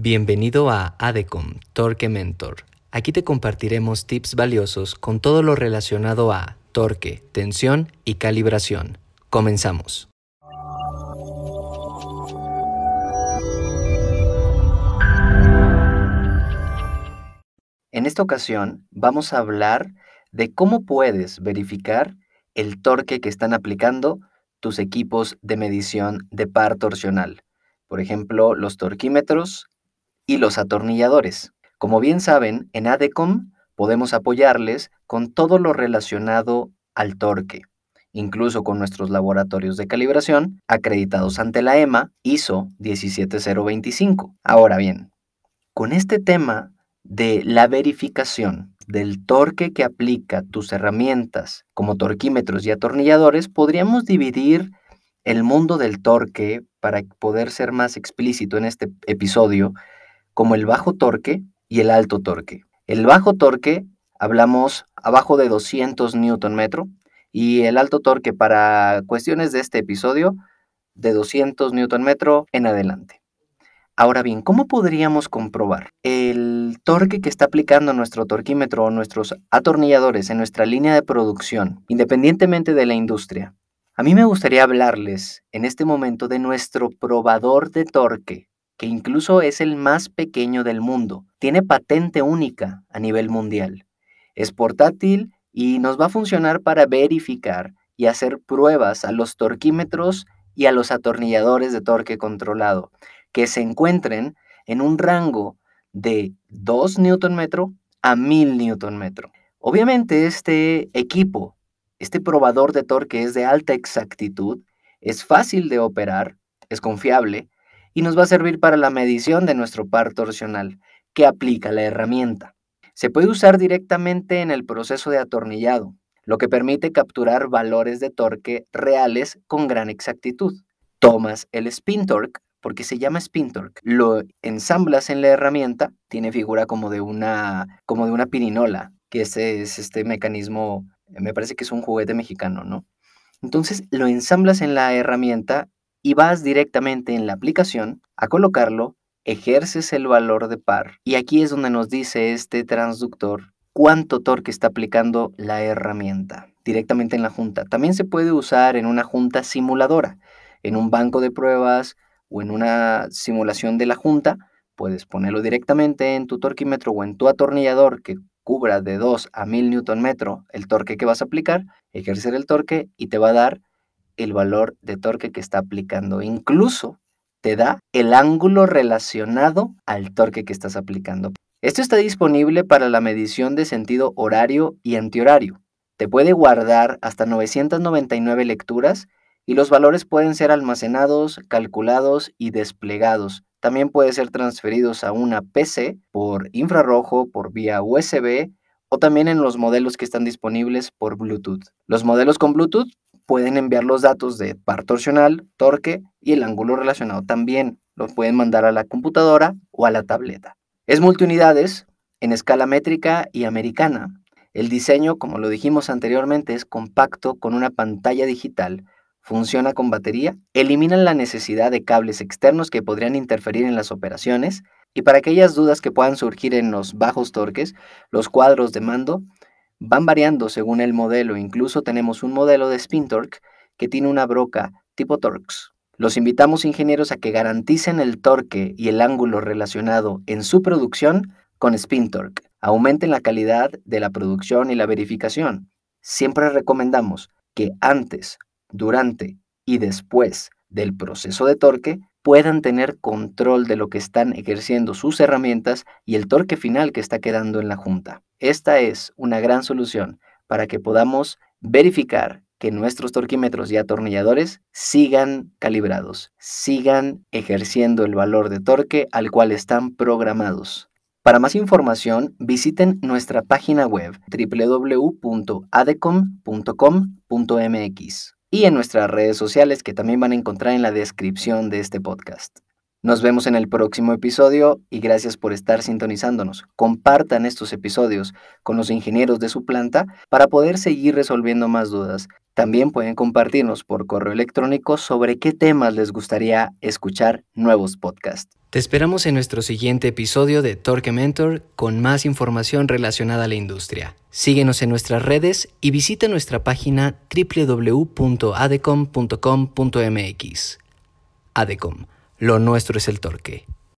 Bienvenido a ADECOM Torque Mentor. Aquí te compartiremos tips valiosos con todo lo relacionado a torque, tensión y calibración. Comenzamos. En esta ocasión vamos a hablar de cómo puedes verificar el torque que están aplicando tus equipos de medición de par torsional. Por ejemplo, los torquímetros y los atornilladores. Como bien saben, en ADECOM podemos apoyarles con todo lo relacionado al torque, incluso con nuestros laboratorios de calibración acreditados ante la EMA ISO 17025. Ahora bien, con este tema de la verificación del torque que aplica tus herramientas como torquímetros y atornilladores, podríamos dividir el mundo del torque para poder ser más explícito en este episodio como el bajo torque y el alto torque. El bajo torque hablamos abajo de 200 Nm y el alto torque para cuestiones de este episodio de 200 Nm en adelante. Ahora bien, ¿cómo podríamos comprobar el torque que está aplicando nuestro torquímetro o nuestros atornilladores en nuestra línea de producción, independientemente de la industria? A mí me gustaría hablarles en este momento de nuestro probador de torque que incluso es el más pequeño del mundo. Tiene patente única a nivel mundial. Es portátil y nos va a funcionar para verificar y hacer pruebas a los torquímetros y a los atornilladores de torque controlado que se encuentren en un rango de 2 Nm a 1000 Nm. Obviamente este equipo, este probador de torque es de alta exactitud, es fácil de operar, es confiable y nos va a servir para la medición de nuestro par torsional que aplica la herramienta. Se puede usar directamente en el proceso de atornillado, lo que permite capturar valores de torque reales con gran exactitud. Tomas el spin torque, porque se llama spin torque, lo ensamblas en la herramienta, tiene figura como de una, como de una pirinola, que ese es este mecanismo, me parece que es un juguete mexicano, ¿no? Entonces lo ensamblas en la herramienta y vas directamente en la aplicación a colocarlo, ejerces el valor de par y aquí es donde nos dice este transductor cuánto torque está aplicando la herramienta directamente en la junta. También se puede usar en una junta simuladora, en un banco de pruebas o en una simulación de la junta, puedes ponerlo directamente en tu torquímetro o en tu atornillador que cubra de 2 a 1000 Nm el torque que vas a aplicar, ejercer el torque y te va a dar el valor de torque que está aplicando. Incluso te da el ángulo relacionado al torque que estás aplicando. Esto está disponible para la medición de sentido horario y antihorario. Te puede guardar hasta 999 lecturas y los valores pueden ser almacenados, calculados y desplegados. También puede ser transferidos a una PC por infrarrojo, por vía USB o también en los modelos que están disponibles por Bluetooth. Los modelos con Bluetooth pueden enviar los datos de par torsional, torque y el ángulo relacionado también. Los pueden mandar a la computadora o a la tableta. Es multiunidades en escala métrica y americana. El diseño, como lo dijimos anteriormente, es compacto con una pantalla digital. Funciona con batería, eliminan la necesidad de cables externos que podrían interferir en las operaciones y para aquellas dudas que puedan surgir en los bajos torques, los cuadros de mando van variando según el modelo. Incluso tenemos un modelo de Spin Torque que tiene una broca tipo Torx. Los invitamos ingenieros a que garanticen el torque y el ángulo relacionado en su producción con Spin Torque. Aumenten la calidad de la producción y la verificación. Siempre recomendamos que antes, durante y después del proceso de torque puedan tener control de lo que están ejerciendo sus herramientas y el torque final que está quedando en la junta. Esta es una gran solución para que podamos verificar que nuestros torquímetros y atornilladores sigan calibrados, sigan ejerciendo el valor de torque al cual están programados. Para más información, visiten nuestra página web www.adecom.com.mx y en nuestras redes sociales que también van a encontrar en la descripción de este podcast. Nos vemos en el próximo episodio y gracias por estar sintonizándonos. Compartan estos episodios con los ingenieros de su planta para poder seguir resolviendo más dudas. También pueden compartirnos por correo electrónico sobre qué temas les gustaría escuchar nuevos podcasts. Te esperamos en nuestro siguiente episodio de Torque Mentor con más información relacionada a la industria. Síguenos en nuestras redes y visita nuestra página www.adecom.com.mx. Adecom lo nuestro es el torque.